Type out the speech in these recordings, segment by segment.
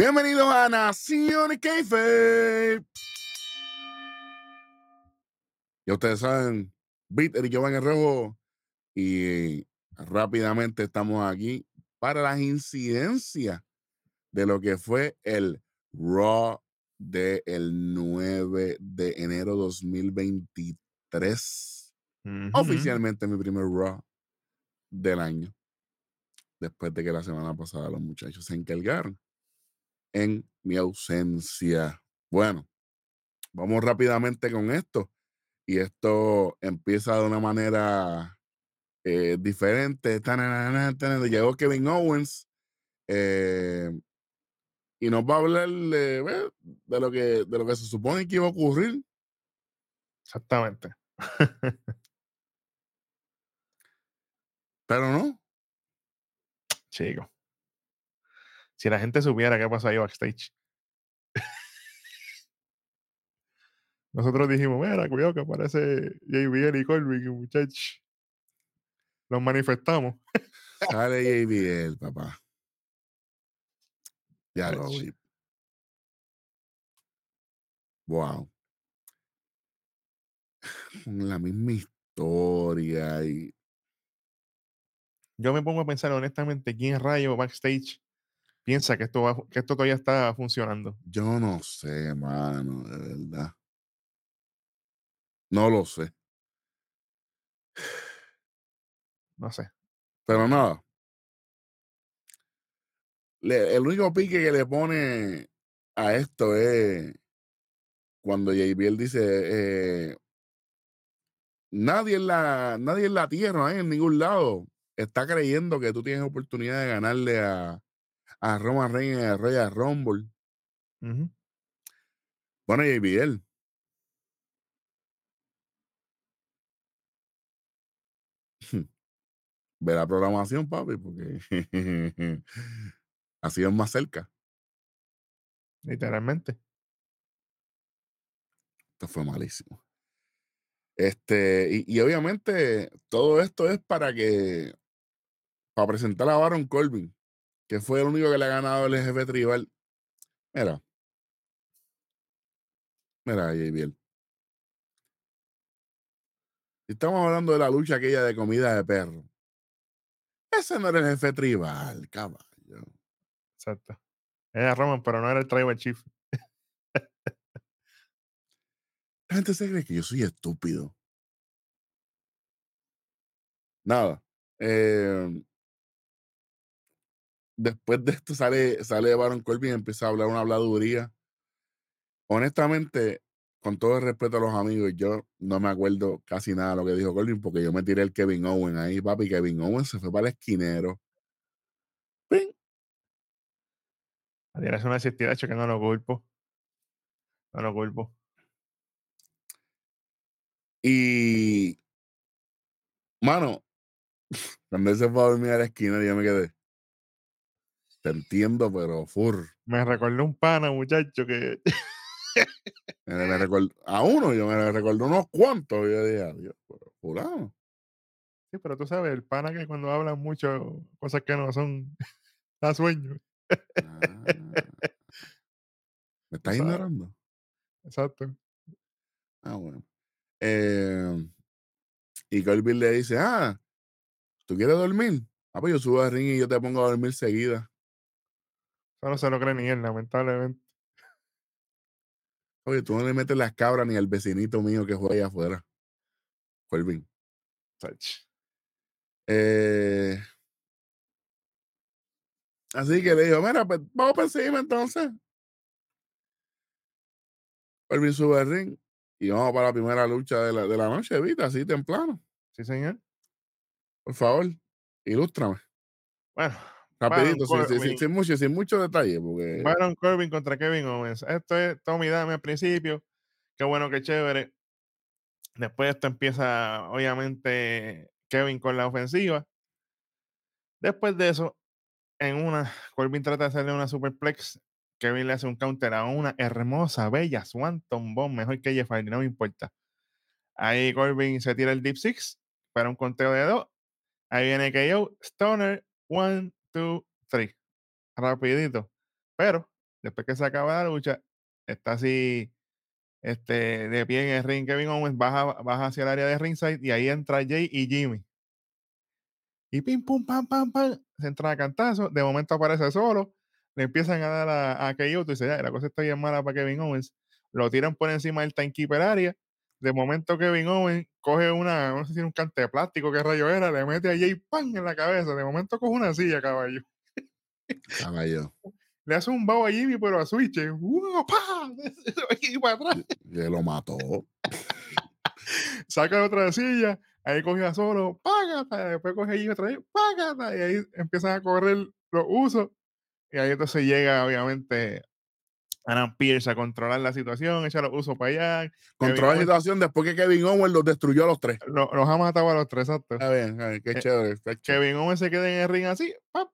Bienvenidos a Nación Keife. Ya ustedes saben, Bitter y Giovanni Rojo. Y rápidamente estamos aquí para las incidencias de lo que fue el Raw del 9 de enero 2023. Oficialmente mi primer Raw del año. Después de que la semana pasada los muchachos se encargaron en mi ausencia. Bueno, vamos rápidamente con esto. Y esto empieza de una manera eh, diferente. Llegó Kevin Owens eh, y nos va a hablar de, de, lo que, de lo que se supone que iba a ocurrir. Exactamente. Pero no. Chico. Si la gente supiera qué pasa ahí backstage. Nosotros dijimos, mira, cuidado que aparece JBL y Colby, muchachos. Los manifestamos. Sale JBL, papá. Ya lo vi. Wow. La misma historia y. Yo me pongo a pensar honestamente quién rayo backstage piensa que esto, va, que esto todavía está funcionando? Yo no sé, mano, de verdad. No lo sé. No sé. Pero nada. el único pique que le pone a esto es cuando JBL dice eh, nadie en la nadie en la tierra, en ningún lado está creyendo que tú tienes oportunidad de ganarle a, a Roman Reigns en el Royal Rumble. Bueno, JBL. Ve la programación, papi, porque así es más cerca. Literalmente. Esto fue malísimo. Este, y, y, obviamente todo esto es para que, para presentar a Baron Corbin que fue el único que le ha ganado el jefe tribal. Mira. Mira, JBL. Estamos hablando de la lucha aquella de comida de perro. Ese no era el jefe tribal, caballo. Exacto. Era Roman, pero no era el tribal chief. La gente se cree que yo soy estúpido. Nada. Eh, después de esto sale, sale Baron Corbin y empieza a hablar una habladuría. Honestamente, con todo el respeto a los amigos, yo no me acuerdo casi nada de lo que dijo Corbin porque yo me tiré el Kevin Owen ahí, papi. Kevin Owen se fue para el esquinero. ¡Ping! Es una existida que no lo culpo. No lo culpo. Y, mano, cuando él se fue a dormir a la esquina, yo me quedé. Te entiendo, pero fur. Me recordó un pana, muchacho, que. me, recordó, a uno, yo me recordó unos cuantos. Yo dije, adiós, pero fulano. Sí, pero tú sabes, el pana que cuando hablan mucho cosas que no son, da sueño. Ah. ¿Me estás ignorando? Exacto. Ah, bueno. Eh, y Colby le dice, ah, ¿tú quieres dormir? Ah, pues yo subo al ring y yo te pongo a dormir seguida. Eso no se lo cree ni él, lamentablemente. Oye, tú no le metes las cabras ni al vecinito mío que juega allá afuera. Colvin. Eh, así que le digo, mira, pues vamos para encima entonces. Colvin sube al ring y vamos para la primera lucha de la, de la noche, Vita, así temprano. Sí, señor. Por favor, ilústrame. Bueno, Rapidito, sin, mucho, sin mucho detalle. Porque... Baron Corbin contra Kevin Owens. Esto es Tommy Dame al principio. Qué bueno, qué chévere. Después esto empieza, obviamente, Kevin con la ofensiva. Después de eso, en una, Corbin trata de hacerle una superplex. Kevin le hace un counter a una hermosa, bella Swanton Bomb, mejor que Jeff no me importa. Ahí Corbin se tira el Deep Six para un conteo de dos. Ahí viene KO, Stoner, one, two, three. Rapidito. Pero después que se acaba la lucha, está así este, de pie en el ring. Kevin Owens baja, baja hacia el área de ringside y ahí entra Jay y Jimmy. Y pim, pum, pam, pam, pam. Se entra a cantazo. De momento aparece solo. Le empiezan a dar a, a KO. Tú dices, ya, la cosa está bien mala para Kevin Owens. Lo tiran por encima del timekeeper área. De momento Kevin Owens coge una, no sé si un cante de plástico, qué rayo era, le mete a Jay pan en la cabeza. De momento coge una silla, caballo. Caballo. Le hace un bao a Jimmy, pero a Switch. ¡Uah, pa! Y para atrás. Que lo mató. Saca otra silla, ahí coge a solo, págata, después coge a Jimmy otra vez, págata, y ahí empiezan a correr los usos. Y ahí entonces llega, obviamente, Adam Pierce a controlar la situación, echa los usos para allá. Controla la situación después que Kevin Owens los destruyó a los tres. Lo- los ha matado a los tres, exacto. Está bien, qué Eh, chévere. Kevin Owens se queda en el ring así, ¡pap!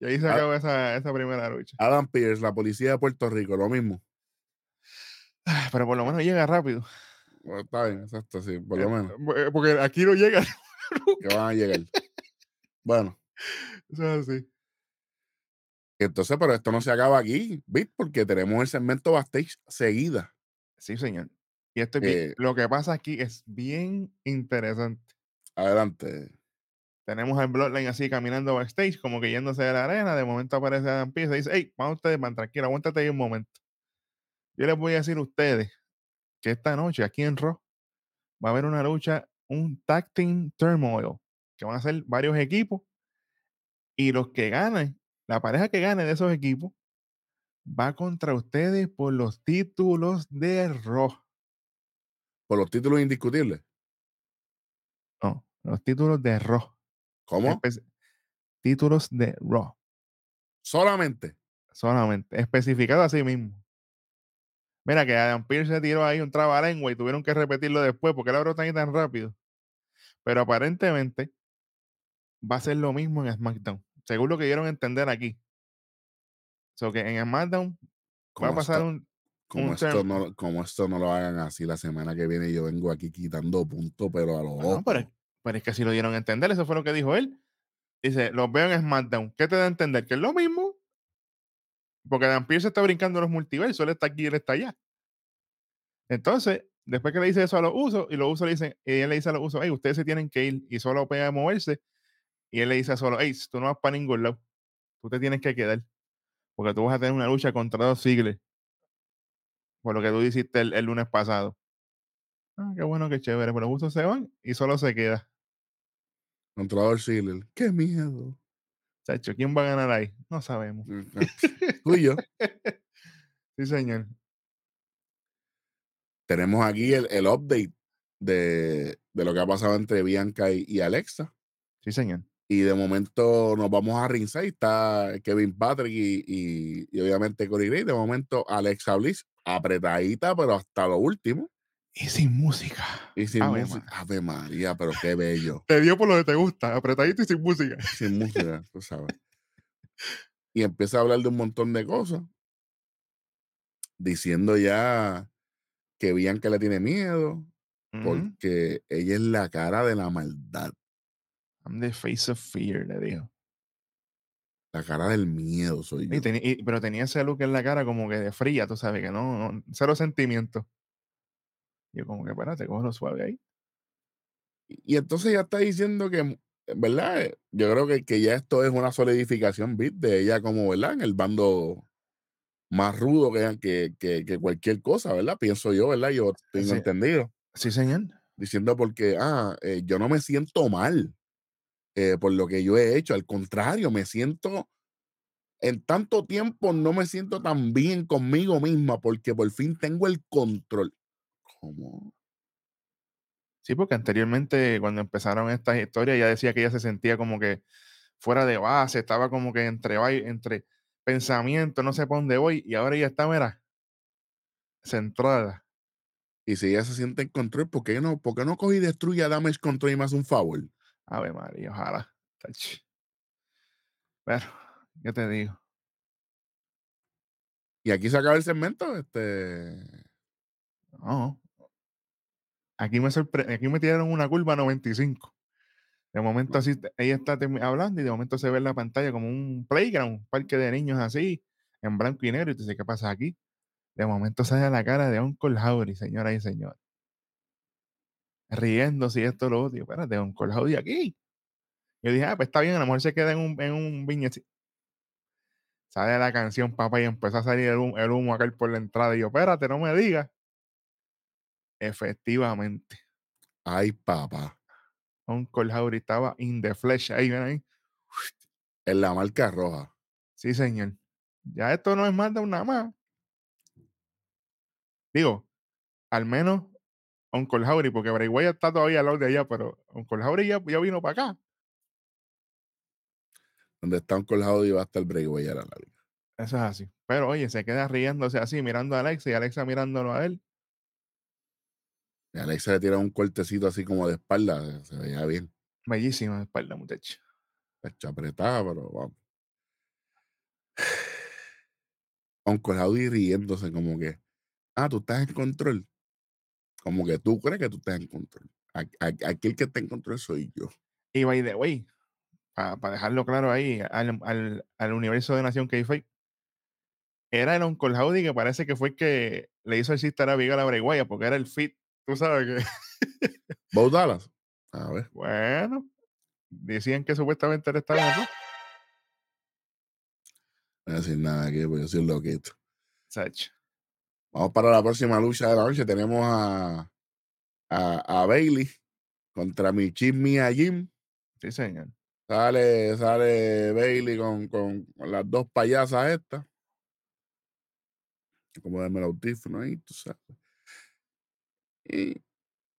y ahí se acaba esa, esa primera lucha. Adam Pierce, la policía de Puerto Rico, lo mismo. Pero por lo menos llega rápido. Bueno, está bien, exacto, sí, por lo Eh, menos. eh, Porque aquí no llega. Que van a llegar. Bueno, Eso es así. Entonces, pero esto no se acaba aquí, ¿viste? Porque tenemos el segmento backstage seguida. Sí, señor. Y esto es bien- Eh, lo que pasa aquí es bien interesante. Adelante. Tenemos al Bloodline así caminando backstage, como que yéndose de la arena. De momento aparece Adam Pearce y dice: Hey, vamos ustedes, man, tranquilo, aguántate ahí un momento. Yo les voy a decir a ustedes que esta noche aquí en Raw va a haber una lucha, un tag team turmoil, que van a ser varios equipos. Y los que ganen, la pareja que gane de esos equipos, va contra ustedes por los títulos de Raw. Por los títulos indiscutibles. No, los títulos de Raw. ¿Cómo? Espe- títulos de Raw. Solamente. Solamente. Especificado así mismo. Mira que Adam Pearce se tiró ahí un trabalengua y tuvieron que repetirlo después porque él abrió tan y tan rápido. Pero aparentemente va a ser lo mismo en SmackDown. Según lo que dieron a entender aquí. So que en SmackDown va a pasar esto, un. como, un esto no, como esto no lo hagan así la semana que viene, yo vengo aquí quitando puntos, pero a lo Bueno, loco. pero, es- pero es que si lo dieron a entender, eso fue lo que dijo él. Dice, los veo en SmackDown. ¿Qué te da a entender? Que es lo mismo. Porque Dan Pierce está brincando los multiversos. Él está aquí, él está allá. Entonces, después que le dice eso a los usos, y los usos le dicen, y él le dice a los usos, hey, ustedes se tienen que ir, y solo pega a moverse, y él le dice a solo, hey, tú no vas para ningún lado, tú te tienes que quedar, porque tú vas a tener una lucha contra dos siglos, por lo que tú hiciste el, el lunes pasado. Ah, qué bueno, qué chévere, pero los usos se van y solo se queda. Controlador Ziggler. ¡Qué miedo! Chacho, ¿quién va a ganar ahí? No sabemos. Tú y yo. Sí, señor. Tenemos aquí el, el update de, de lo que ha pasado entre Bianca y, y Alexa. Sí, señor. Y de momento nos vamos a ringside. Está Kevin Patrick y, y- y obviamente Corey Gray. De momento Alexa Bliss apretadita, pero hasta lo último. Y sin música. Y sin Ave música. María. Ave María, pero qué bello. Te dio por lo que te gusta, apretadito y sin música. sin música, tú sabes. Y empieza a hablar de un montón de cosas. Diciendo ya que Bianca le tiene miedo. Porque ella es la cara de la maldad. I'm the face of fear, le dijo. La cara del miedo soy yo. Y teni- y- pero tenía ese look en la cara como que de fría, tú sabes, que no, no cero sentimiento. Yo como que, espérate, lo suave ahí. Y entonces ya está diciendo que, ¿verdad? Eh, Yo creo que, que ya esto es una solidificación. De ella como, ¿verdad? En el bando más rudo que, que, que, que cualquier cosa, ¿verdad? Pienso yo, ¿verdad? Yo tengo Sí. entendido. Sí, señor. Diciendo porque, ah, eh, yo no me siento mal eh, por lo que yo he hecho. Al contrario, me siento, en tanto tiempo no me siento tan bien conmigo misma porque por fin tengo el control. ¿Cómo? Sí, porque anteriormente cuando empezaron estas historias ella decía que ella se sentía como que fuera de base, estaba como que entre, entre pensamiento, no sé para dónde voy, y ahora ella está, mira, centrada. Y si ella se siente en control, ¿por qué no, por qué no coge y destruye a Damage Control y hace un favor? Ave María, ojalá. Pero, ¿qué te digo? Y aquí se acaba el segmento. Este, No. Aquí me sorpre- aquí me tiraron una curva 95. De momento así, te- ella está hablando y de momento se ve en la pantalla como un playground, un parque de niños así. en blanco y negro. Y tú dices, ¿qué pasa aquí? De momento sale la cara de Uncle Howdy, señora y señor. Riéndose y esto lo otro. Espérate, Uncle Howdy aquí. Yo dije, ah, pues está bien, a lo mejor se queda en un, en un viñetito. Sale la canción, papá, y empieza a salir el humo, el humo a caer por la entrada. Y yo, espérate, no me digas. Efectivamente. Ay, papá. Uncle Howdy estaba in the flesh. Ahí, ven ahí. En la marca roja. Sí, señor. Ya esto no es más de una más. Digo, al menos Uncle Howdy, porque Bray Wyatt está todavía al lado de allá, pero Uncle Howdy ya, ya vino para acá. Donde está Uncle Howdy va a estar Bray Wyatt a la liga. Eso es así. Pero oye, se queda riéndose así, mirando a Alexa y Alexa mirándolo a él. Y Alexa le tira un cortecito así como de espalda. Se veía bien. Bellísima de espalda, muchacho. Está apretada, pero vamos. Uncle Howdy riéndose como que, ah, tú estás en control. Como que tú crees que tú estás en control. Aquí el que está en control soy yo. Y by the way, para dejarlo claro ahí, al, al, al universo de Nación K-Fake, era el Uncle Howdy que parece que fue el que le hizo el chiste a la Viga a la Wyatt, porque era el fit, tú sabes que, Bo Dallas. A ver. bueno, decían que supuestamente él estaba así. No voy a decir nada aquí, porque yo soy un loquito. Sach. Vamos para la próxima lucha de la noche. Tenemos a, a, a Bailey contra Michis Mia Jim. Sí, señor. Sale, sale Bailey con, con, con las dos payasas estas. Como darme el audífono ahí, tú sabes. Y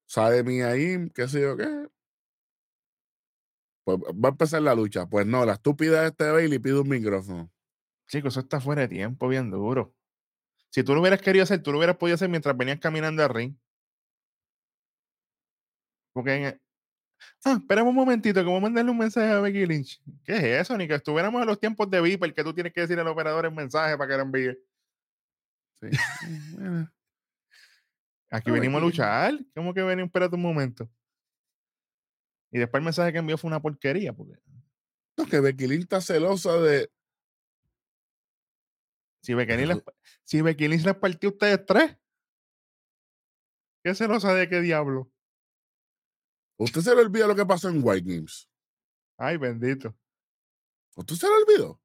sale Mia Jim, qué sé yo qué. Pues va a empezar la lucha. Pues no, la estúpida de este Bailey pide un micrófono. Chicos, eso está fuera de tiempo, bien duro. Si tú lo hubieras querido hacer, tú lo hubieras podido hacer mientras venías caminando al ring. Porque en el- Ah, espérame un momentito, que voy a mandarle un mensaje a Becky Lynch. ¿Qué es eso? Ni que estuviéramos en los tiempos de Viper, que tú tienes que decir al operador el mensaje para que lo envíe. Sí. Bueno. Aquí No, venimos a luchar. ¿Cómo que venimos? Espérate un momento. Y después el mensaje que envió fue una porquería. Porque No, que Becky Lynch está celosa de. Si Becky Lynch, si Becky Lynch les partió a ustedes tres, ¿qué celosa de qué diablo? ¿Usted se le olvida lo que pasó en White Games? Ay, bendito. ¿Usted se le olvidó?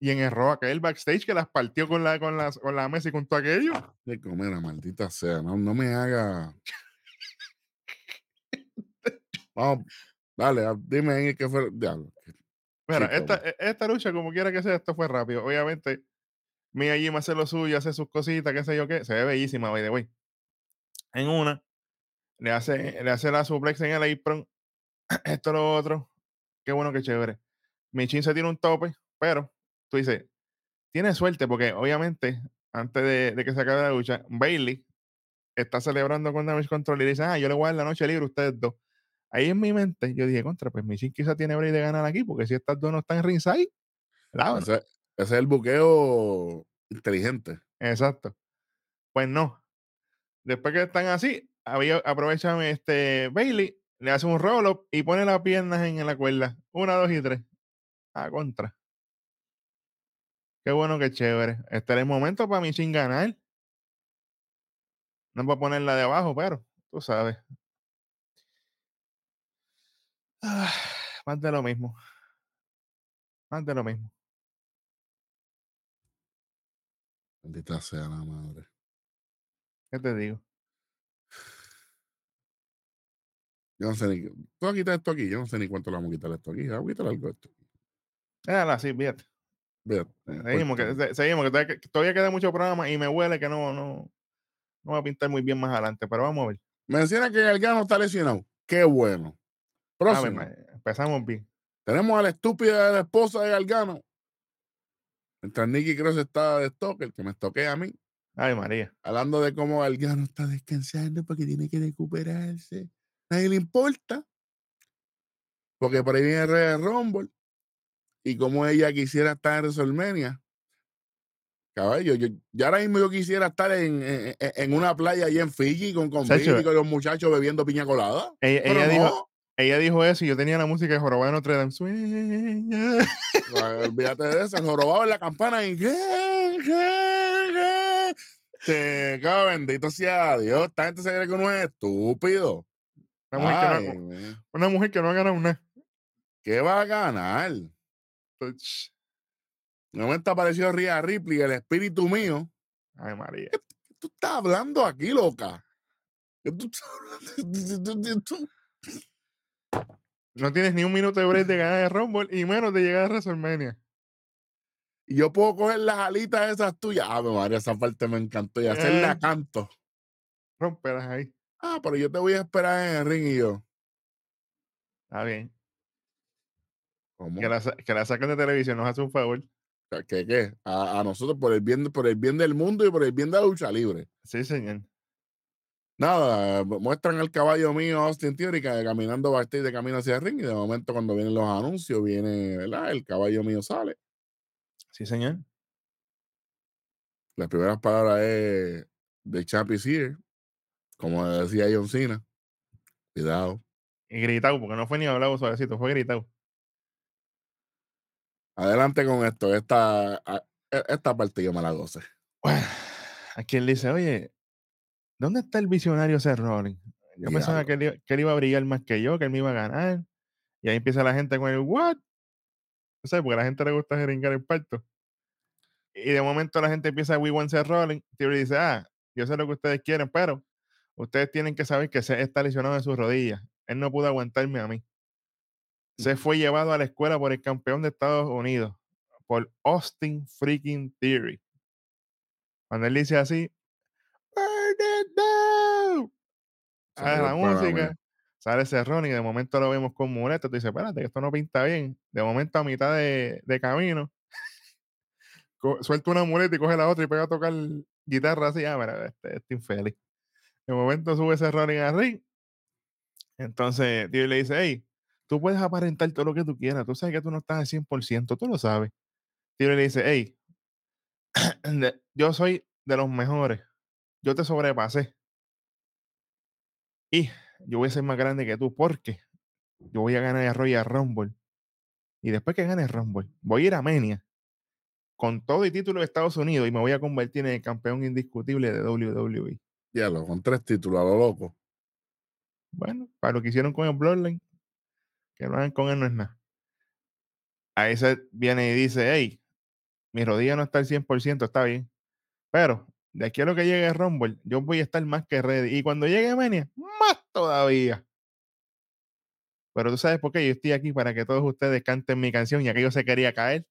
Y en el Raw, aquel backstage que las partió con la, con las- con la mesa y con todo aquello. De comer, maldita sea. No, no me haga. Vamos, dale, a- dime ahí qué fue. Diablo. Mira, esta, e- esta lucha, como quiera que sea, esto fue rápido. Obviamente, Mia Jim hace lo suyo, hace sus cositas, qué sé yo qué. Se ve bellísima, by the. En una, le hace, le hace la suplex en el apron. Esto, lo otro. Qué bueno, qué chévere. Michin se tiene un tope, pero tú dices, tiene suerte porque obviamente, antes de, que se acabe la lucha, Bailey está celebrando con Damage Control y dice, ah, yo le voy a dar la noche libre a ustedes dos. Ahí en mi mente, yo dije, contra, pues Michin quizá tiene break de ganar aquí, porque si estas dos no están en ringside, la Ese, ese es el buqueo inteligente. Exacto. Pues no. Después que están así, aprovechan este Bailey, le hace un roll up y pone las piernas en la cuerda. Una, dos y tres. A contra. Qué bueno, qué chévere. Este era el momento para Michin ganar. No para ponerla de abajo, pero tú sabes. Ah, más de lo mismo. Más de lo mismo. Maldita sea la madre. ¿Qué te digo? Yo no sé ni. Tú vas a quitar esto aquí. Yo no sé ni cuánto le vamos a quitar esto aquí. Vamos a quitar algo esto. Déjala así, fíjate. Fíjate, no Seguimos, que, seguimos, que todavía, que todavía queda mucho programa y me huele que no, no, no va a pintar muy bien más adelante, pero vamos a ver. Menciona que Gargano está lesionado. Qué bueno. Ver, Próximo. empezamos bien. Tenemos a la estúpida de la esposa de Gargano. Mientras Nicky Cross está de Stoker, que me toque a mí. Ay, María. Hablando de cómo Gargano está descansando porque tiene que recuperarse. Nadie le importa. Porque por ahí viene el Rey Rumble. Y como ella quisiera estar en WrestleMania. Caballo, yo, yo ahora mismo yo quisiera estar en, en, en una playa allá en Fiji con, con Billy, con los muchachos bebiendo piña colada. Ella, Pero ella no, dijo, ella dijo eso y yo tenía la música de Jorobado de Notre Dame. Sueña. Olvídate de eso, el jorobado en la campana y. Te cago, bendito sea Dios. Esta gente se cree que uno es estúpido. Una mujer, que no, una mujer que no ha ganado nada. ¿Qué va a ganar? Ch, De momento apareció Ria Ripley, el espíritu mío. Ay, María. ¿Qué tú estás hablando aquí, loca? ¿Qué tú estás hablando? No tienes ni un minuto de break de ganar el Rumble y menos de llegar a WrestleMania. Y yo puedo coger las alitas esas tuyas. Ah, María, esa parte me encantó. Y hacerla Eh. canto. Romperas ahí. Ah, pero yo te voy a esperar en el ring y yo. Está bien. ¿Cómo? Que la, que la saquen de televisión, nos hace un favor. ¿Qué qué? A, a nosotros por el bien por el bien del mundo y por el bien de la lucha libre. Sí, señor. Nada, muestran al caballo mío Austin Theory ca- caminando backstage de camino hacia el ring y de momento cuando vienen los anuncios viene, ¿verdad? El caballo mío sale. Sí, señor. Las primeras palabras es The champ is here, como decía John Cena. Cuidado. Y gritado, porque no fue ni hablado suavecito, fue gritado. Adelante con esto. Esta, e- esta parte yo me la goce. Bueno, aquí él dice, oye, ¿dónde está el visionario Seth Rollins? Yo pensaba que él, iba- que él iba a brillar más que yo, que él me iba a ganar. Y ahí empieza la gente con el what? No sé, porque a la gente le gusta jeringar el parto. Y de momento la gente empieza, we want Seth Rollins. Theory dice, ah, yo sé lo que ustedes quieren, pero ustedes tienen que saber que Seth está lesionado de sus rodillas. Él no pudo aguantarme a mí. Seth fue llevado a la escuela por el campeón de Estados Unidos, por Austin freaking Theory. Cuando él dice así, "Burn it down", Salió Ah, la música, sale ese Ronnie y de momento lo vemos con muleta. Tú dices, espérate, que esto no pinta bien. De momento, a mitad de, de camino, suelta una muleta y coge la otra y pega a tocar guitarra así. Ah, mira, este, este infeliz. De momento sube ese Ronnie al ring. Entonces, tío le dice, hey, tú puedes aparentar todo lo que tú quieras. Tú sabes que tú no estás al 100%, tú lo sabes. Tío le dice, hey, yo soy de los mejores. Yo te sobrepasé. Y yo voy a ser más grande que tú porque yo voy a ganar el Royal Rumble. Y después que gane el Rumble, voy a ir a Mania con todo y título de Estados Unidos y me voy a convertir en el campeón indiscutible de WWE. Diablo, con tres títulos a lo loco. Bueno, para lo que hicieron con el Bloodline, que lo hagan con él no es nada. Ahí se viene y dice, hey, mi rodilla no está al 100%, está bien. Pero de aquí a lo que llegue el Rumble, yo voy a estar más que ready. Y cuando llegue Mania, más todavía. Pero tú sabes por qué yo estoy aquí para que todos ustedes canten mi canción y aquello se quería caer,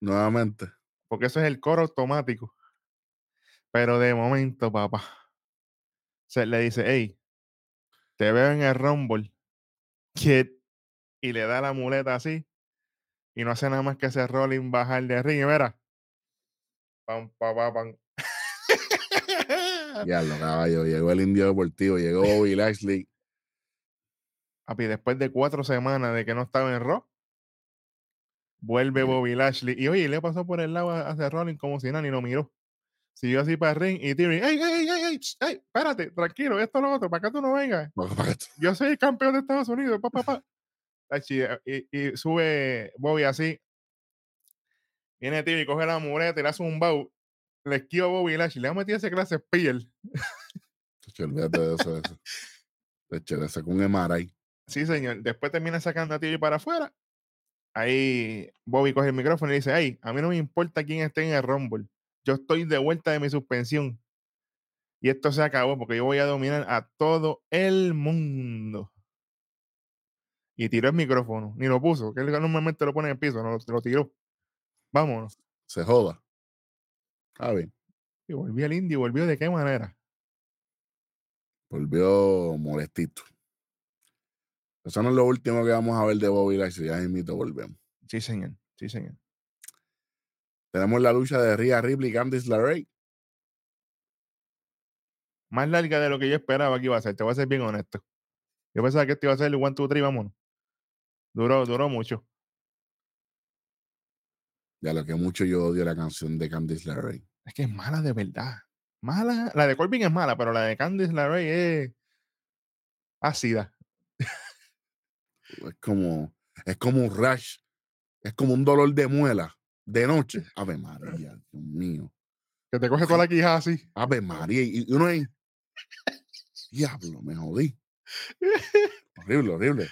Nuevamente. porque eso es el coro automático. Pero de momento, papá, se le dice, hey, te veo en el Rumble, kid, y le da la muleta así, y no hace nada más que ese rolling bajar de ring, y mira, pam, pam, pam, pam. Diablo, caballo. Llegó el indio deportivo, llegó Bobby Lashley. Papi, después de cuatro semanas de que no estaba en Raw, vuelve. Bobby Lashley. Y oye, le pasó por el lado a, a Seth Rollins como si nada, ni lo miró. Siguió así para el ring y ¡ey, ey, ey, ey! sh, ey, espérate, tranquilo, esto es lo otro, para acá tú no vengas. Yo soy el campeón de Estados Unidos, pa, pa, pa. Tachi, eh, Y, y sube Bobby así. Viene Theory, coge la muleta y le hace un bow. Le esquiva a Bobby Lashley, le ha metido ese clase spear. Olvídate de eso. de eso. Chacho, Le sacó un MRI. Sí, señor. Después termina sacando a Theory para afuera. Ahí Bobby coge el micrófono y dice, hey, a mí no me importa quién esté en el Rumble. Yo estoy de vuelta de mi suspensión. Y esto se acabó porque yo voy a dominar a todo el mundo. Y tiró el micrófono. Ni lo puso, que él normalmente lo pone en el piso, no lo, lo tiró. Vámonos. Se joda. Está bien. Y volvió el indio, volvió de qué manera. Volvió molestito. Eso no es lo último que vamos a ver de Bobby Lashley. Ya mismito volvemos. Sí, señor. Sí, señor. Tenemos la lucha de Rhea Ripley y Candice LeRae. Más larga de lo que yo esperaba que iba a ser. Te voy a ser bien honesto. Yo pensaba que esto iba a ser el 1, 2, 3, vámonos. Duró, duró mucho. Ya lo que mucho yo odio la canción de Candice LeRae. Es que es mala de verdad. Mala. La de Corbin es mala, pero la de Candice LeRae es ácida. Es como, es como un rash. Es como un dolor de muela de noche. Ave María, Dios mío. Que te coge toda la quija así. Ave María. Y, uno ahí. Diablo, me jodí. horrible, horrible.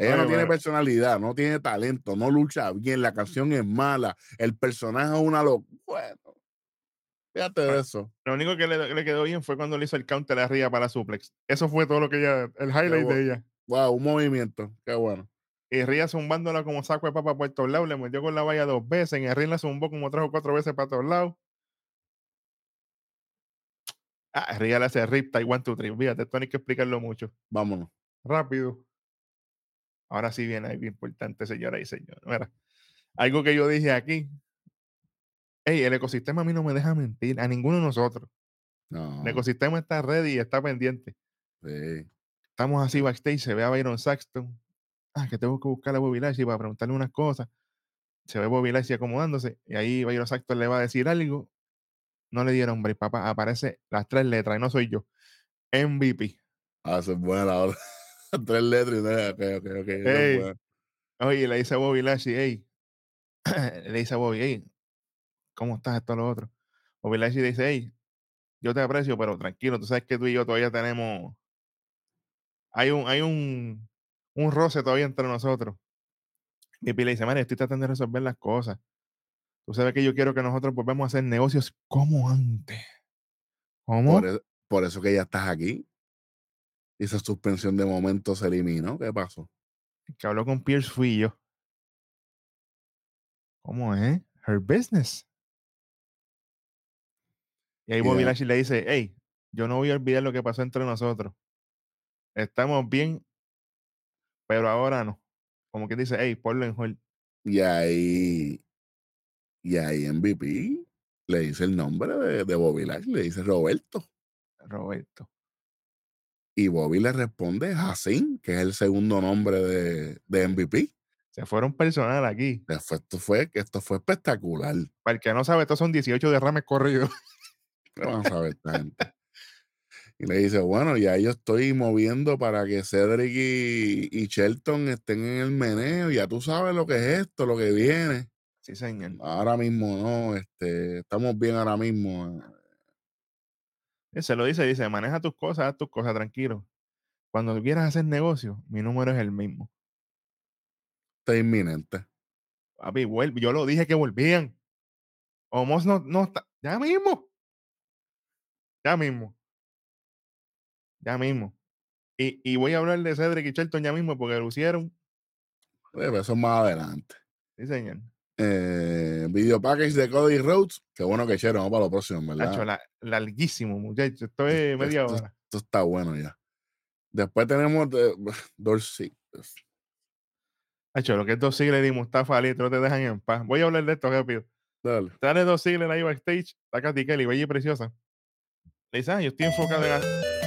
Ella no tiene personalidad, no tiene talento, no lucha bien, la canción es mala, el personaje es una locura. Bueno, fíjate de eso. Lo único que le, quedó bien fue cuando le hizo el counter arriba para suplex. Eso fue todo lo que ella, el highlight de ella. Wow, un movimiento, qué bueno. Y Ría zumbándola como saco de papa por todos lados, le metió con la valla dos veces, en el ring la zumbó como tres o cuatro veces para todos lados. Ah, Ría le hace rip, Taiwan, two, three. Fíjate, esto no hay que explicarlo mucho. Vámonos. Rápido. Ahora sí viene algo importante, señora y señores. Mira, algo que yo dije aquí. Hey, el ecosistema a mí no me deja mentir, a ninguno de nosotros. El ecosistema está ready y está pendiente. Sí. Estamos así backstage, se ve a Byron Saxton. Ah, que tengo que buscar a Bobby Lashley para preguntarle unas cosas. Se ve Bobby Lashley acomodándose y ahí Byron Saxton le va a decir algo no le dieron break, papá. Aparece las tres letras y no soy yo. MVP. Ah, eso es buena la hora. tres letras y no, ok, ok, ok. oye, le dice a Bobby Lashley, hey, le dice a Bobby, hey, ¿cómo estás? Esto lo otro. Bobby Lashley dice, hey, yo te aprecio, pero tranquilo, tú sabes que tú y yo todavía tenemos. Hay un, hay un, un roce todavía entre nosotros. Y le dice, María, estoy tratando de resolver las cosas. Tú sabes que yo quiero que nosotros volvamos a hacer negocios como antes. ¿Cómo? E, por, eso que ya estás aquí. Esa suspensión de momento se eliminó. ¿Qué pasó? El que habló con Pierce fui yo. ¿Cómo es? Her business. Y ahí Bobby Lashley le dice, hey, yo no voy a olvidar lo que pasó entre nosotros. Estamos bien, pero ahora no. Como que dice, hey, ponlo en hold. Y ahí y ahí MVP le dice el nombre de, de Bobby Lashley, le dice Roberto. Roberto. Y Bobby le responde Jacín, que es el segundo nombre de, de MVP. Se fueron personal aquí. Esto fue, esto fue espectacular. Para el que no sabe, estos son 18 derrames corridos. Vamos a ver esta gente? Y le dice, bueno, ya yo estoy moviendo para que Cedric y, y, Shelton estén en el meneo. Ya tú sabes lo que es esto, lo que viene. Sí, señor. Ahora mismo no, este, estamos bien ahora mismo. Se lo dice, dice, maneja tus cosas, haz tus cosas tranquilo. Cuando quieras hacer negocio, mi número es el mismo. Está inminente. Papi, vuelve. Yo lo dije que volvían. Homos no, no está. Ya mismo. Ya mismo. Ya mismo. Y, y voy a hablar de Cedric y Shelton ya mismo porque lo hicieron. Eso más adelante. Sí, señor. Eh, video package de Cody Rhodes. Qué bueno que hicieron, vamos para lo próximo, ¿verdad? larguísimo, muchachos. Esto es media hora. Esto, está bueno ya. Después tenemos de, dos Hacho, lo que es dos sigles de Mustafa Ali, no te dejan en paz. Voy a hablar de esto rápido. Dale. Dale dos sigles ahí backstage. Está Katy Kelly, bella y preciosa. Le dice, ah, yo estoy enfocado en.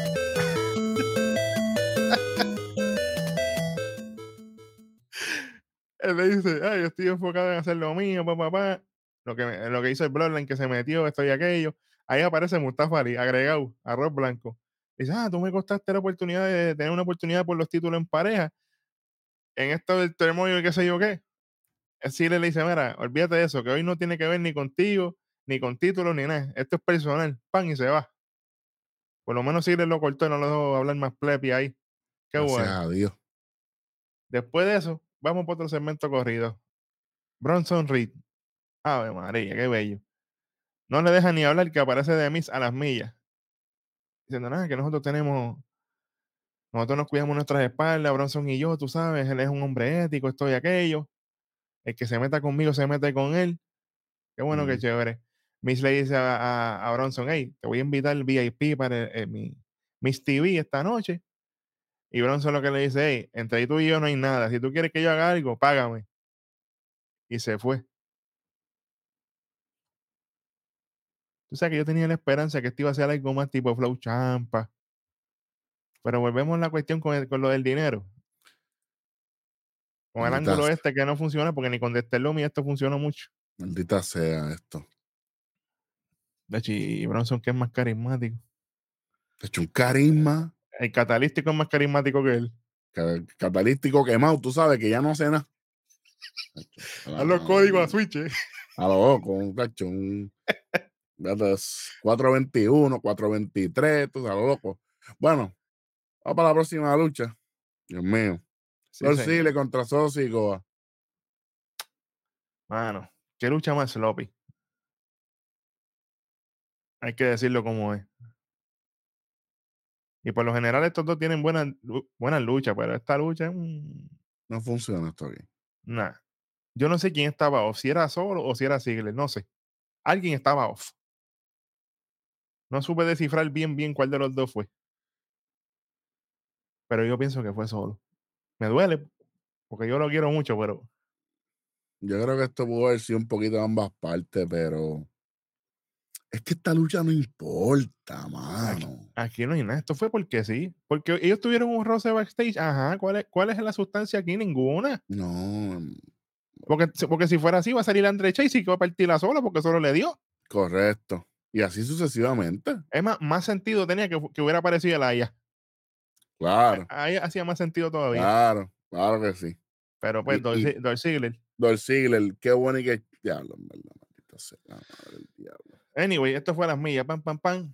Él le dice, ay, yo estoy enfocado en hacer lo mío, papá, papá. Lo que, lo que hizo el Bloodline que se metió, esto y aquello. Ahí aparece Mustafa Ali, agregado, arroz blanco. Dice, ah, tú me costaste la oportunidad de tener una oportunidad por los títulos en pareja. En esto del terremoto y qué sé yo qué. Así le dice, mira, olvídate de eso, que hoy no tiene que ver ni contigo, ni con títulos, ni nada. Esto es personal. Pan y se va. Por lo menos le lo cortó y no lo dejó hablar más plepi ahí. Qué Gracias bueno. Adiós. Después de eso, Vamos por otro segmento corrido. Bronson Reed. Ave María, qué bello. No le deja ni hablar que aparece de mis a las millas. Diciendo nada, que nosotros tenemos. Nosotros nos cuidamos nuestras espaldas, Bronson y yo, tú sabes, él es un hombre ético, esto y aquello. El que se meta conmigo se mete con él. Qué bueno, qué chévere. Miss le dice a, Bronson, hey, te voy a invitar al VIP para mi Miss TV esta noche. Y Bronson lo que le dice, hey, entre tú y yo no hay nada. Si tú quieres que yo haga algo, págame. Y se fue. Tú sabes que yo tenía la esperanza que esto iba a ser algo más tipo Flow Champa. Pero volvemos a la cuestión con, con lo del dinero. Con el ángulo este que no funciona, porque ni con Destelumi esto funcionó mucho. Maldita sea esto. De hecho, y Bronson que es más carismático. De hecho, un carisma el catalístico es más carismático que él. catalítico quemado, tú sabes que ya no hace nada. A los códigos a switch. Eh. A lo loco, un cacho, un 421, 423, tú sabes, a lo loco. Bueno, vamos para la próxima lucha. Dios mío. Sí, contra Sosi y Goa. Mano, qué lucha más sloppy. Hay que decirlo como es. Y por lo general estos dos tienen buenas buenas luchas, pero esta lucha no funciona esto bien. Nada. Yo no sé quién estaba off, si era solo o si era Ziggler, no sé. Alguien estaba off. No supe descifrar bien bien cuál de los dos fue. Pero yo pienso que fue solo. Me duele, porque yo lo quiero mucho, pero. Yo creo que esto pudo haber sido un poquito de ambas partes, pero. Es que esta lucha no importa, mano. Aquí, no hay nada. Esto fue porque sí. Porque ellos tuvieron un roce backstage. Ajá. ¿Cuál es, cuál es la sustancia aquí? Ninguna. No. Mm, porque, porque si fuera así, va a salir André Chase y que va a partir la sola porque solo le dio. Correcto. Y así sucesivamente. Es más, más sentido tenía que, que hubiera aparecido el Aya. Claro. Ahí hacía más sentido todavía. Claro, claro que sí. Pero pues, Dolph Ziggler. Dolph Ziggler, qué bueno y qué diablo, en verdad, maldita sea, madre del diablo. Anyway, esto fue a las millas, pam, pam, pam.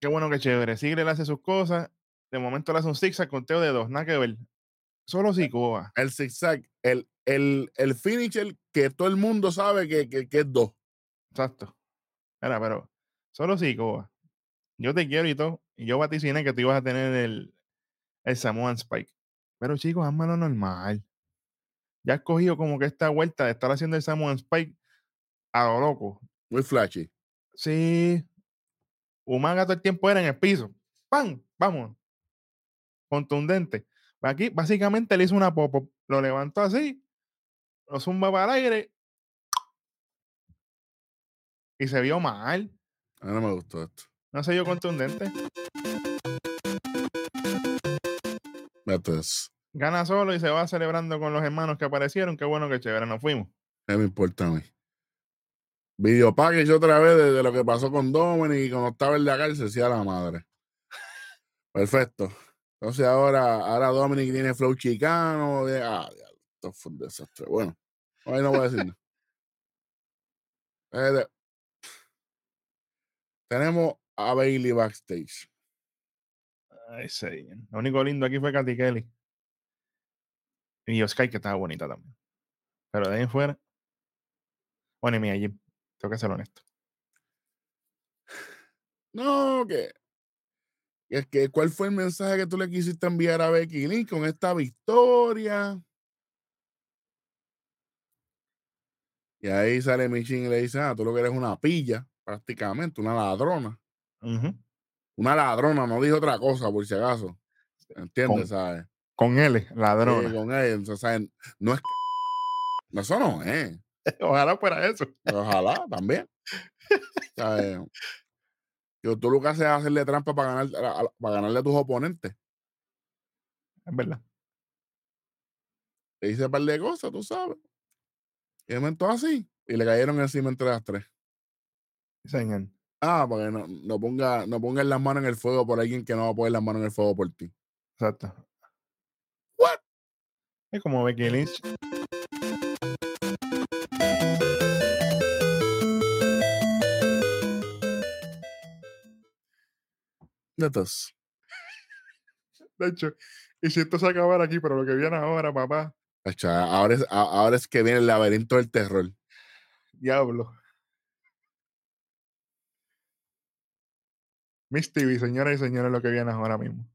Qué bueno, qué chévere. Ziggler hace sus cosas. De momento le hace un zigzag, conteo de dos, nada que ver. Solo Sikoa. El zigzag, el, el, el finisher que todo el mundo sabe que, que, que es dos. Exacto. Era, pero solo Sikoa. Yo te quiero y todo. Y yo vaticiné que tú ibas a tener el, el Samoan Spike. Pero chicos, hazme lo normal. Ya has cogido como que esta vuelta de estar haciendo el Samoan Spike a lo loco. Muy flashy. Sí. Umaga todo el tiempo era en el piso. ¡Pam! Vamos. Contundente. Aquí básicamente le hizo una popo. Lo levantó así. Lo zumba para el aire. Y se vio mal. A mí no me gustó esto. No se vio contundente. Gana solo y se va celebrando con los hermanos que aparecieron. Qué bueno que chévere, nos fuimos. ¿Qué me importa a mí? Video package otra vez de, lo que pasó con Dominic y cuando estaba en la cárcel, decía la madre. Perfecto. Entonces ahora, ahora Dominic tiene flow chicano. De, ah, esto fue un desastre. Bueno, ahí no voy a decir nada. Eh, tenemos a Bailey backstage. Ay, sí. Lo único lindo aquí fue Katy Kelly. Y Oscar, que estaba bonita también. Pero de ahí fuera. Bueno, y mi allí. Tengo que ser honesto. No, que. Es que, ¿cuál fue el mensaje que tú le quisiste enviar a Becky Lynch con esta victoria? Y ahí sale Michin y le dice, ah, tú lo que eres una pilla, prácticamente, una ladrona. Una ladrona, no dijo otra cosa, por si acaso. ¿Entiendes? ¿sabes? Con él, ladrona. Sí, con él. O sea, no es. Eso no es. Ojalá fuera eso. Ojalá también. ¿Sabes? Yo, tú lo que haces es hacerle trampa para, ganar, para ganarle a tus oponentes. Es verdad. Le hice un par de cosas, tú sabes. Y me así. Y le cayeron encima entre las tres. Señor. Ah, porque no, no, ponga, no pongas las manos en el fuego por alguien que no va a poner las manos en el fuego por ti. Exacto. What? Es como Becky Lynch. De hecho, y si esto se acabara aquí, pero lo que viene ahora, papá. Ahora es, ahora es que viene el laberinto del terror. Diablo. Miss TV, señoras y señores, lo que viene ahora mismo.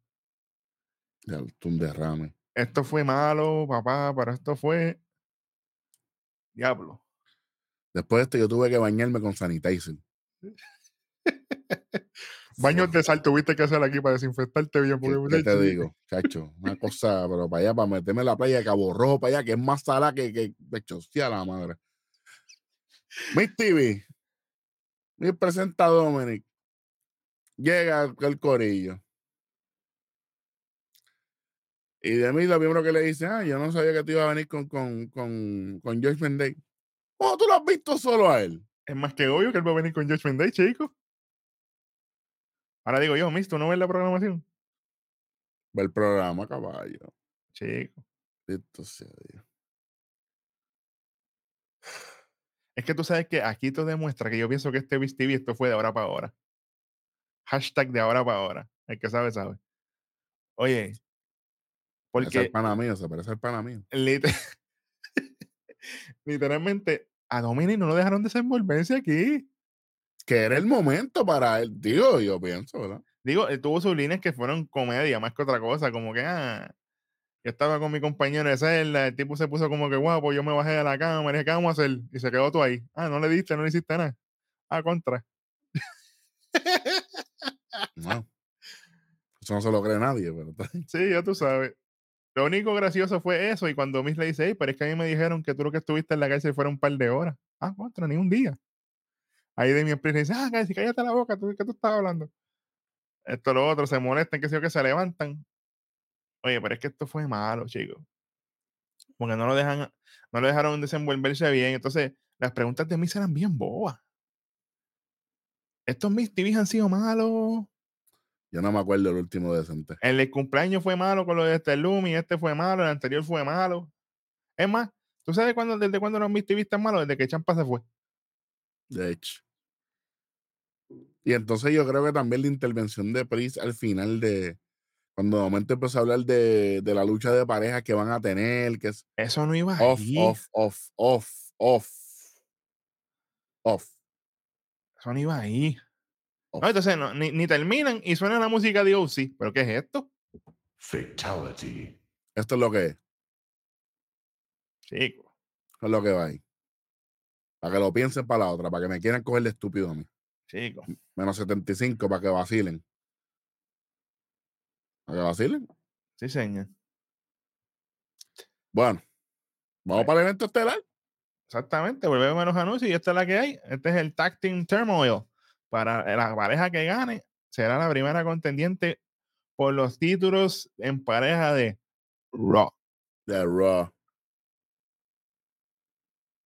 Un derrame. Esto fue malo, papá, pero esto fue. Diablo. Después de esto, yo tuve que bañarme con sanitizer. Baños de sal tuviste que hacer aquí para desinfectarte bien. ¿Qué, te digo, chacho? Una cosa, pero para allá, para meterme en la playa de Cabo Rojo, para allá, que es más sala que, que de hecho, la madre. Miss TV. Mi presenta Dominic. Llega el corillo. Y de mí lo primero que le dice, ah, yo no sabía que tú ibas a venir con, con, con, con George Menday. ¿Cómo tú lo has visto solo a él? Es más que obvio que él va a venir con George Menday, chico. Ahora digo yo, Miss, ¿tú no ves la programación? Ve el programa, caballo. Chico. Bendito sea Dios. Es que tú sabes que aquí te demuestra que yo pienso que este TV esto fue de ahora para ahora. Hashtag de ahora para ahora. El que sabe, sabe. Oye, Parece porque el pana mío, se parece al pana mío. liter- literalmente a Dominic no lo dejaron desenvolverse aquí. Que era el momento para él, digo, yo pienso, ¿verdad? Digo, él tuvo sus líneas que fueron comedia más que otra cosa, como que, ah, yo estaba con mi compañero de celda, el tipo se puso como que guapo, yo me bajé de la cama, dije, ¿qué vamos a hacer? Y se quedó tú ahí. Ah, no le diste, no le hiciste nada. Ah, contra. No. Eso no se lo cree nadie, pero. Sí, ya tú sabes. Lo único gracioso fue eso, y cuando Miss le dice, "Ey, pero es que a mí me dijeron que tú lo que estuviste en la cárcel fueron un par de horas. Ah, contra, ni un día. Ahí de mi empresa dice, ah, cállate, cállate la boca, ¿tú, ¿qué tú estás hablando? Esto, lo otro, se molestan, que sé yo, que se levantan. Oye, pero es que esto fue malo, chicos. Porque no lo dejan, no lo dejaron desenvolverse bien. Entonces, las preguntas de Miss eran bien bobas. Estos Miss TVs han sido malos. Yo no me acuerdo el último decente. El del cumpleaños fue malo con lo de este Lumi, este fue malo, el anterior fue malo. Es más, ¿tú sabes cuándo, desde cuándo los Miss TV están malos? Desde que Champa se fue. De hecho. Y entonces yo creo que también la intervención de Pris al final de cuando de momento empezó a hablar de, de la lucha de parejas que van a tener, que es Eso no iba off, ahí. off, off, off, off, off, Eso no iba ahí. off. No, entonces no, ni, ni terminan y suena la música de OC. ¿Pero qué es esto? Fatality. Esto es lo que es, Chico. esto es lo que va ahí. Para que lo piensen para la otra, para que me quieran coger de estúpido a mí. Chico. Menos 75 para que vacilen. Para que vacilen. Sí, señor. Bueno, vamos para el evento estelar. Exactamente. Volvemos a los anuncios y esta es la que hay. Este es el Tag Team Turmoil. Para la pareja que gane, será la primera contendiente por los títulos en pareja de Raw. De Raw.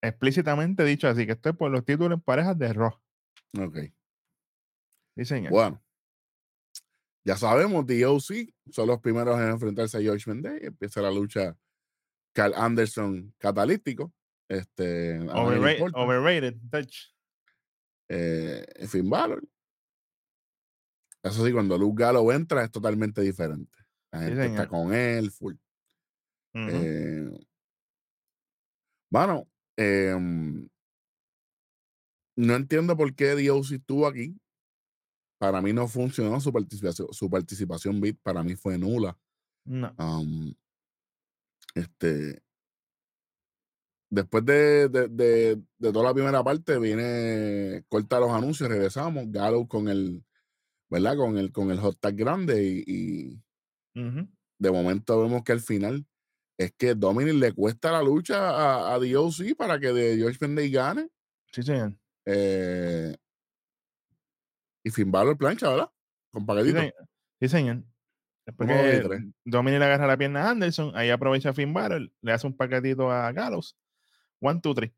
Explícitamente dicho así, que esto es por los títulos en parejas de Raw. Ok. Sí, señor. Bueno, ya sabemos, DOC son los primeros en enfrentarse a George Day. Empieza la lucha Carl Anderson catalítico. Este, a nadie le Overra- importa. overrated. touch. Eh, Finn Balor. Eso sí, cuando Luke Gallo entra es totalmente diferente. La Sí, gente está con él, full. Eh, bueno, em, no entiendo por qué DOC estuvo aquí. Para mí no funcionó su participación. Su participación bit para mí fue nula. no. Am, este. Después de, de, de- de toda la primera parte, viene, corta los anuncios, regresamos. Gallows con el, ¿verdad? Con el, con el hot tag grande y, de momento vemos que al final es que Dominic le cuesta la lucha a, a DOC para que de George Benday gane. Sí, señor. Eh, y Finn Balor plancha, ¿verdad? Con Sí, paquetito. señor. Sí, señor. Después que tres. Dominic le agarra la pierna a Anderson, ahí aprovecha Finn Balor, le hace un paquetito a Gallows. One, two, three.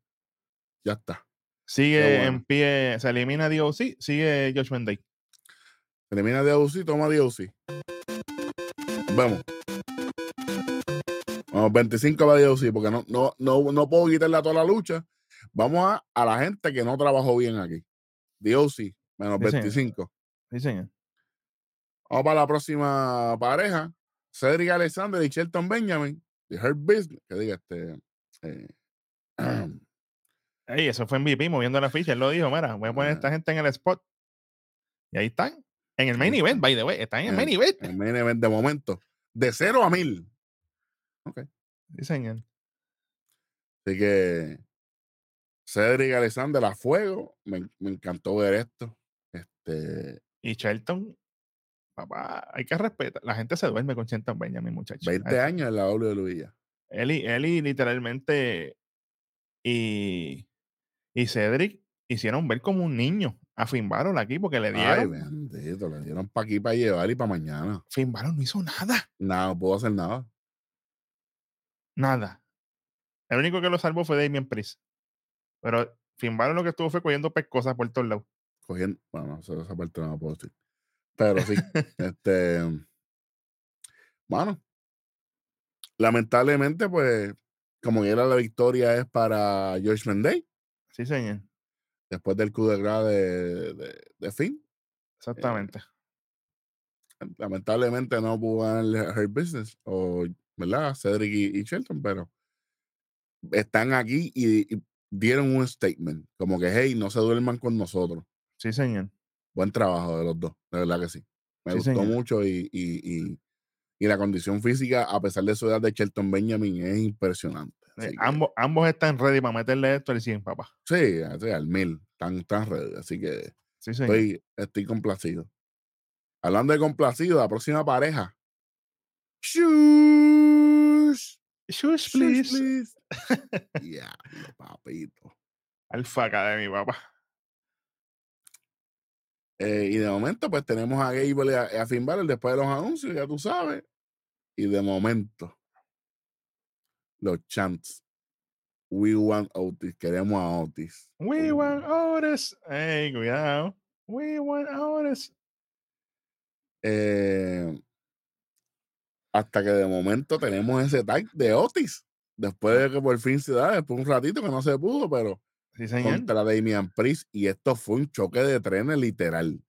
Ya está. Sigue bueno. en pie, se elimina DOC, sigue Josh Day. Termina DOC, toma DOC. Vamos. Vamos, 25 para DOC, porque no, no, no, no puedo quitarle a toda la lucha. Vamos a, a la gente que no trabajó bien aquí. DOC, menos Sí, señor. 25. Sí, señor. Vamos para la próxima pareja. Cedric Alexander y Shelton Benjamin. De Hurt Business. Que diga este. eh, Ey, eso fue MVP moviendo la ficha. Él lo dijo, mira, voy a poner a esta gente en el spot. Y ahí están. En el main event, by the way. Están en el En main event. el main event de momento. De 0 a 1000. Sí, señor. Así que Cedric Alexander a fuego. Me, me encantó ver esto. Este, Y Shelton, papá, hay que respetar. La gente se duerme con Shelton Benjamin, muchachos. 20 años en la WWE. él y literalmente y, y Cedric hicieron ver como un niño a Finn Balor aquí porque le Ay, dieron. bendito. Le dieron para aquí para llevar y para mañana. Finn Balor no hizo nada. Nada, no puedo hacer nada. Nada. El único que lo salvó fue Damien Priest. Pero Finn Balor lo que estuvo fue cogiendo pescosas por todos lados. Cogiendo, bueno, esa, parte no la puedo decir. Pero sí, este, bueno, lamentablemente, pues, como era la victoria es para George Mendey, Sí, señor. después del coup de grâce de, de, de Finn. Exactamente. Lamentablemente no pudo ganarle a Her Business, o, ¿verdad? Cedric y, y Shelton, pero están aquí y, y dieron un statement, como que, hey, no se duerman con nosotros. Sí, señor. Buen trabajo de los dos, de verdad que sí. Me Sí, gustó señor. mucho y, y, y, y la condición física, a pesar de su edad de Shelton Benjamin, es impresionante. Eh, que- ambos, ambos están ready para meterle esto al 100, papá. Sí, así, al mil, están, están ready, así que Sí, estoy, estoy complacido. Hablando de complacido, la próxima pareja. Shush, Shush, shush, please. please. Diablo, papito. Alfa Academy, papá. Eh, y de momento, pues tenemos a Gable y a, a Finn Balor después de los anuncios, ya tú sabes. Y de momento, los chants. We want Otis, queremos a Otis. We Uh. want Otis. Ey, cuidado. We want Otis. Eh, hasta que de momento tenemos ese tag de Otis. Después de que por fin se da, después un ratito que no se pudo, pero Sí, señor. contra Damian Priest. Y esto fue un choque de trenes literal.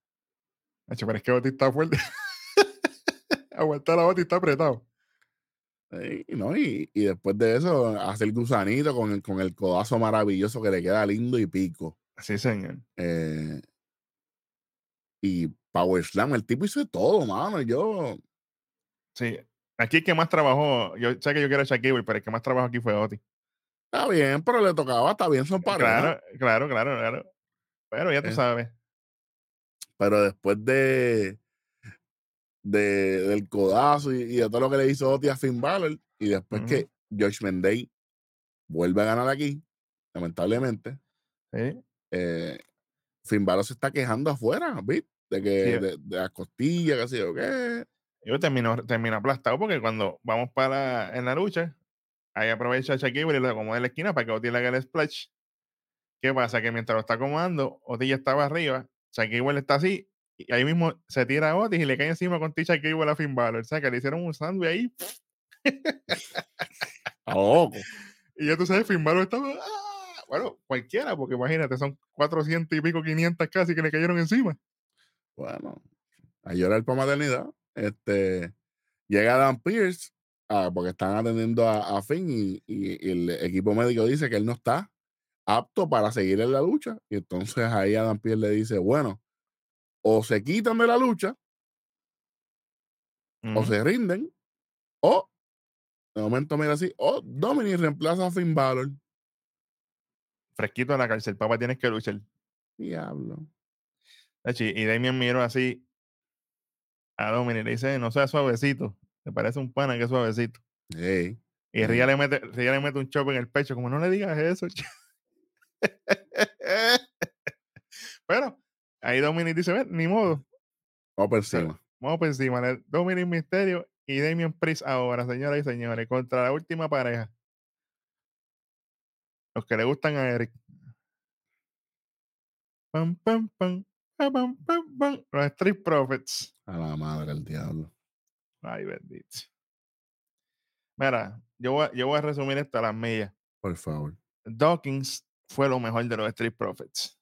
Pero es que Otis está fuerte. Aguantar a Otis está apretado. Y, ¿no? y, y después de eso, hacer gusanito con el, con el codazo maravilloso que le queda lindo y pico. Sí, señor. Eh, y Power Slam, el tipo hizo de todo, mano. Yo, Sí. Aquí el que más trabajó, yo sé que yo quiero a Shaquille, pero el que más trabajó aquí fue Otis. está bien, pero le tocaba, está bien, son parejas. Claro, claro, claro, claro. Pero ya tú Eh. sabes. Pero después de, de del codazo y, y de todo lo que le hizo Otis a Finn Balor, y después que George Mendey vuelve a ganar aquí, lamentablemente, Sí. eh, Finn Balor se está quejando afuera, ¿viste? De que Sí. de, de las costillas, qué sé yo qué. Yo termino, termino aplastado porque cuando vamos para en la lucha, ahí aprovecha Shaquille y le acomoda en la esquina para que Otis le haga el splash. ¿Qué pasa? Que mientras lo está acomodando, Otis ya estaba arriba, Shaquille está así, y ahí mismo se tira a Otis y le cae encima con Tisha Shaquille a Finn Balor. O sea, que le hicieron un sándwich ahí. A loco. Y ya tú sabes, Finn Balor estaba. ¡ah! Bueno, cualquiera, porque imagínate, son 400 y pico, 500 casi que le cayeron encima. Bueno, a llorar por maternidad. Este, llega Dan Pierce, ah, porque están atendiendo a, a Finn y, y- y el equipo médico dice que él no está apto para seguir en la lucha. Y entonces ahí Adam Pierce le dice, bueno, o se quitan de la lucha, o se rinden, o, de momento mira así, o Dominic reemplaza a Finn Balor. Fresquito en la cárcel, papá, tienes que luchar. Diablo. Y Damien miró así a Dominic le dice, no seas suavecito. Te parece un pana que es suavecito. Hey, Y. Ria le mete, Ria le mete un chop en el pecho, como no le digas eso. Pero ahí Dominic dice, "Ven, ni modo. vamos por encima. Vamos por encima. Dominic Misterio y Damien Priest ahora, señoras y señores, contra la última pareja. Los que le gustan a Eric. Pam, pam, pam, Los Street Profits. A la madre del diablo. Ay, bendito. Mira, yo voy, a- yo voy a resumir esto a las millas. Por favor. Dawkins fue lo mejor de los Street Profits.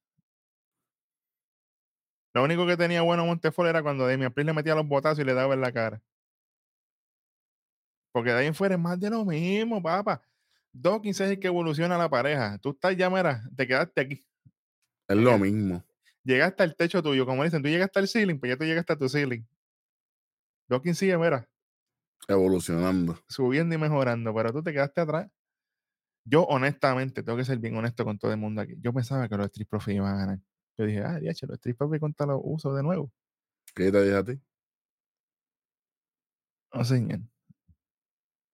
Lo único que tenía bueno Montefort era cuando Damian Priest le metía los botazos y le daba en la cara. Porque de ahí en fuera es más de lo mismo, papá. Dawkins es el que evoluciona la pareja. Tú estás ya, mira, te quedaste aquí. Es lo el- mismo. Llegaste al techo tuyo. Como dicen, tú llegaste al ceiling, pues ya tú llegaste a tu ceiling. Dawkins sigue, mira, Evolucionando. subiendo y mejorando, pero tú te quedaste atrás. Yo, honestamente, tengo que ser bien honesto con todo el mundo aquí. Yo pensaba que los Street Profits iban a ganar. Yo dije, ah, diache, los Street Profits contra los usos de nuevo. ¿Qué te dije a ti? No, señor.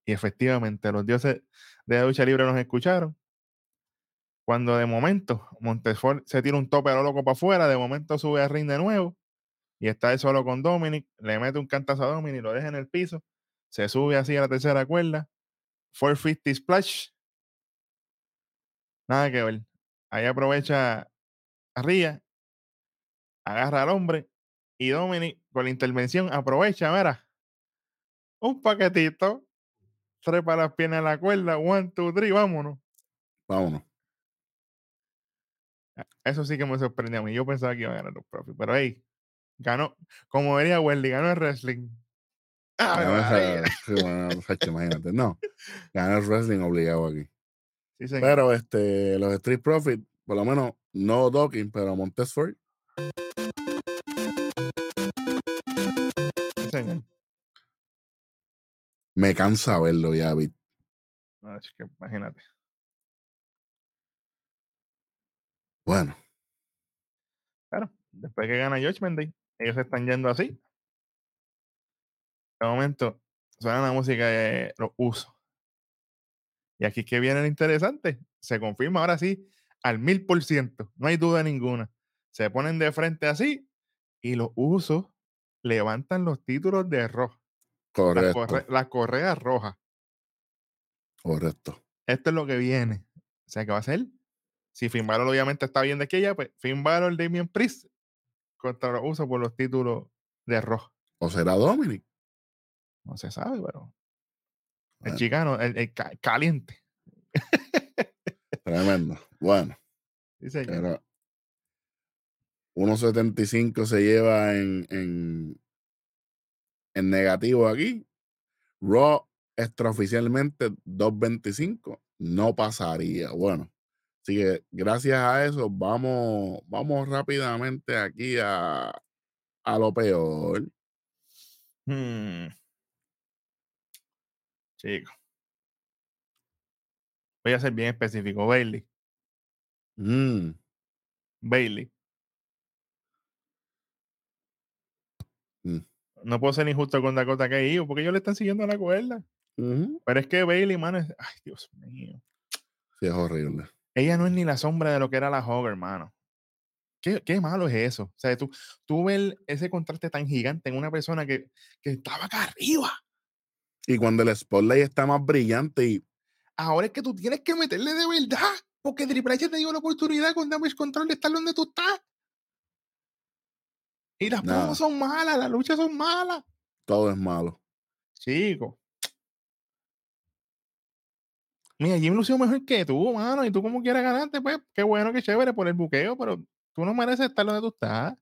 Y efectivamente, los dioses de la lucha libre nos escucharon. Cuando de momento Montefort se tira un tope a lo loco para afuera, de momento sube al ring de nuevo y está él solo con Dominic, le mete un cantazo a Dominic, lo deja en el piso, se sube así a la tercera cuerda, 450 splash. Nada que ver. Ahí aprovecha a agarra al hombre y Dominic con la intervención aprovecha, mira, un paquetito trepa las piernas a la cuerda, one, two, three, vámonos. Vámonos. Eso sí que me sorprendió a mí. Yo pensaba que iba a ganar los profes, pero hey, ganó, como diría Wendy, ganó el wrestling. Bueno, Sacho, imagínate. No, ganó el wrestling obligado aquí. Sí. Pero este, los Street Profits, por lo menos, no Dawkins, pero Montesford, Sí, señor. me cansa verlo ya. No, es que imagínate. Bueno, Claro, después que gana Judgment Day, ellos se están yendo así. De momento, suena la música de los usos. Y aquí es que viene lo interesante. Se confirma ahora sí al mil por ciento. No hay duda ninguna. Se ponen de frente así y los usos levantan los títulos de rojo. Las, correcto, corre- las correas rojas. correcto. Esto es lo que viene. O sea, que va a ser? Si Finn Balor obviamente está bien de aquella, pues Finn Balor, Damien Priest contra los usos por los títulos de rojo. ¿O será Dominic? No se sabe, pero el Bueno. chicano, el, el ca- caliente. Tremendo. Bueno, señor. pero 1.75 se lleva en, en, en negativo aquí. Raw extraoficialmente 2.25 no pasaría. Bueno, así que gracias a eso vamos, vamos rápidamente aquí a, a lo peor. Hmm. Chico. Voy a ser bien específico. Bailey. Mm, Bailey. Mm. No puedo ser injusto con Dakota Kai porque ellos le están siguiendo la cuerda. Pero es que Bailey, mano, es... ay, Dios mío. Sí, es horrible. Ella no es ni la sombra de lo que era la Hog, hermano. ¿Qué, qué malo es eso? O sea, tú, tú ves ese contraste tan gigante en una persona que, que estaba acá arriba. Y cuando el spotlight está más brillante y Ahora es que tú tienes que meterle de verdad. Porque Triple H te dio la oportunidad con Damage Control de estar donde tú estás. Y las promos son malas, las luchas son malas. todo es malo. Chico. Mira, Jim lució mejor que tú, mano. Y tú como quieras ganarte, pues qué bueno, qué chévere por el buqueo, pero tú no mereces estar donde tú estás.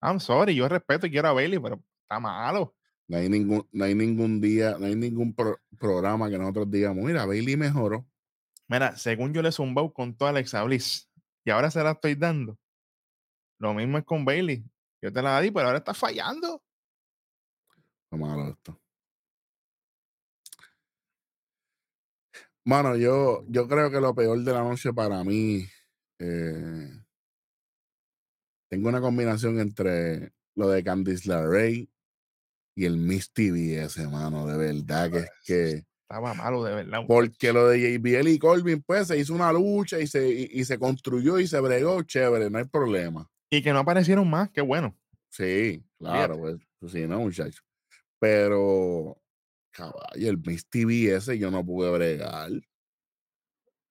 I'm sorry, yo respeto y quiero a Bailey, pero está malo. No hay ningún, no hay ningún día, no hay ningún pro- programa que nosotros digamos, mira, Bailey mejoró. Mira, según yo le he zumbado con toda Alexa Bliss y ahora se la estoy dando. Lo mismo es con Bailey. Yo te la di, pero ahora está fallando. Qué malo esto. Mano, yo, yo creo que lo peor de la noche para mí, eh, tengo una combinación entre lo de Candice LeRae y el Miss TV ese, mano, de verdad que es que... Estaba malo de verdad. Porque lo de JBL y Colvin, pues, se hizo una lucha y se, y, y se construyó y se bregó, chévere, no hay problema. Y que no aparecieron más, qué bueno. Sí, claro, pues, pues sí, no, muchacho. Pero, caballo, el Miss TV ese yo no pude bregar.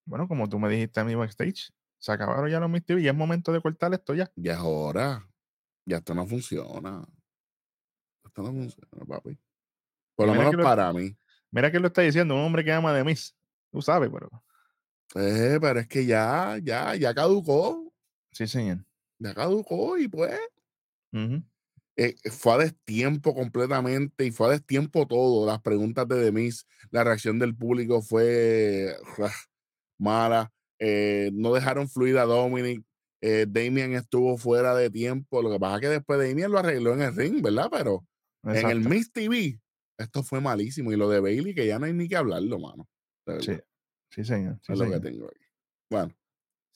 Bueno, como tú me dijiste a mí backstage, se acabaron ya los Miss TV y es momento de cortar esto ya. Ya es hora. Ya esto no funciona. Esto no funciona, papi. Por lo mira menos lo- para mí. Mira que lo está diciendo un hombre que ama de Miss. Tú sabes, pero. Eh, pero es que ya, ya, ya caducó. Sí, señor. Ya caducó y pues. Ujú. Eh, fue a destiempo completamente y fue a destiempo todo. Las preguntas de Demis, la reacción del público fue mala. eh, no dejaron fluir a Dominic. eh, Damian estuvo fuera de tiempo. Lo que pasa es que después Damian lo arregló en el ring, ¿verdad? Pero en el. Miss TV, esto fue malísimo. Y lo de Bailey, que ya no hay ni que hablarlo, mano. Sí, sí, señor. Sí, es lo que tengo aquí. Bueno,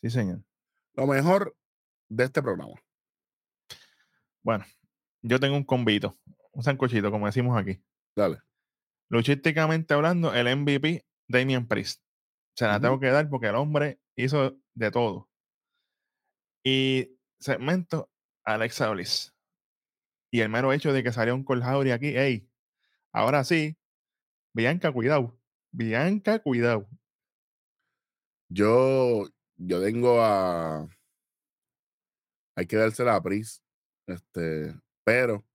Sí, señor. lo mejor de este programa. Bueno, yo tengo un convito, un sancochito, como decimos aquí. Dale. Luchísticamente hablando, el MVP, Damian Priest. Se la tengo que dar porque el hombre hizo de todo. Y segmento, Alexa Bliss. Y el mero hecho de que salió un Colhauri aquí, hey, ahora sí, Bianca, cuidado. Bianca, cuidado. Yo, yo tengo a. Hay que dársela a Pris. Este, pero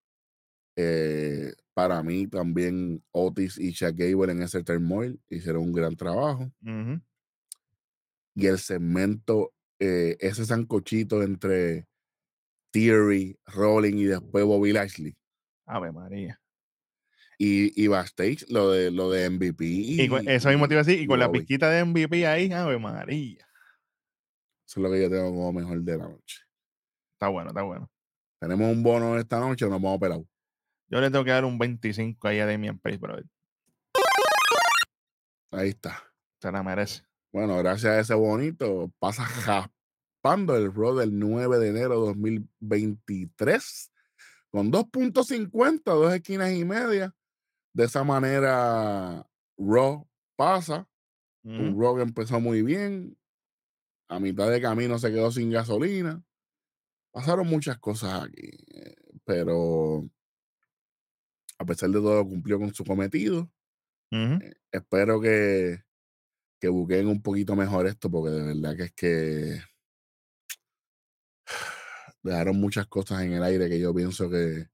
eh, para mí también Otis y Shaq Gable en ese turmoil hicieron un gran trabajo. Y el segmento, eh, ese sancochito entre Theory, Rolling y después Bobby Lashley. Ave María. Y, y backstage, lo de, lo de MVP. Y, con- eso mismo te iba a decir, y con la pizquita de MVP ahí, Ave María. Eso es lo que yo tengo como mejor de la noche. Está bueno, está bueno. Tenemos un bono esta noche, nos vamos a operar. Yo le tengo que dar un 25 ahí a Damian Priest, pero Ahí está. se la merece. Bueno, gracias a ese bonito, pasa raspando el Raw del 9 de enero de 2023 con 2.50, dos esquinas y media. De esa manera, Raw pasa. Un. Raw que empezó muy bien. A mitad de camino se quedó sin gasolina. Pasaron muchas cosas aquí, eh, pero a pesar de todo cumplió con su cometido. Eh, espero que, que buqueen un poquito mejor esto, porque de verdad que es que dejaron muchas cosas en el aire que yo pienso que,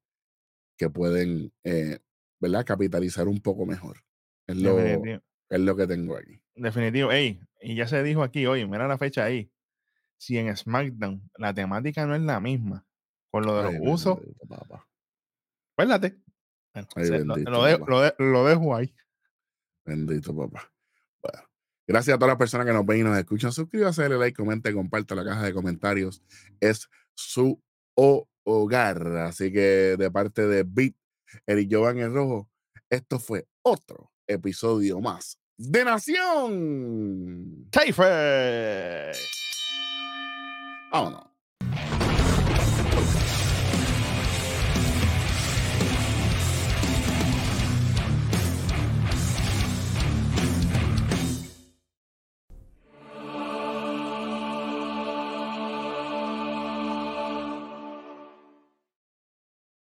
que pueden, eh, ¿verdad? Capitalizar un poco mejor. Es lo, Definitivo. es lo que tengo aquí. Definitivo. Ey, y ya se dijo aquí hoy, mira la fecha ahí. Si en SmackDown la temática no es la misma con lo de los Ay, usos, acuérdate. Bueno, Ay, se- lo, bendito, lo de- papá. lo de- lo dejo ahí. Bendito, papá. Bueno, gracias a todas las personas que nos ven y nos escuchan. Suscríbase, dale like, comente, comparte la caja de comentarios. Es su ho- hogar. Así que de parte de Beat, Eric Giovanni el Rojo, esto fue otro episodio más de Nación. ¡Taife! Vámonos.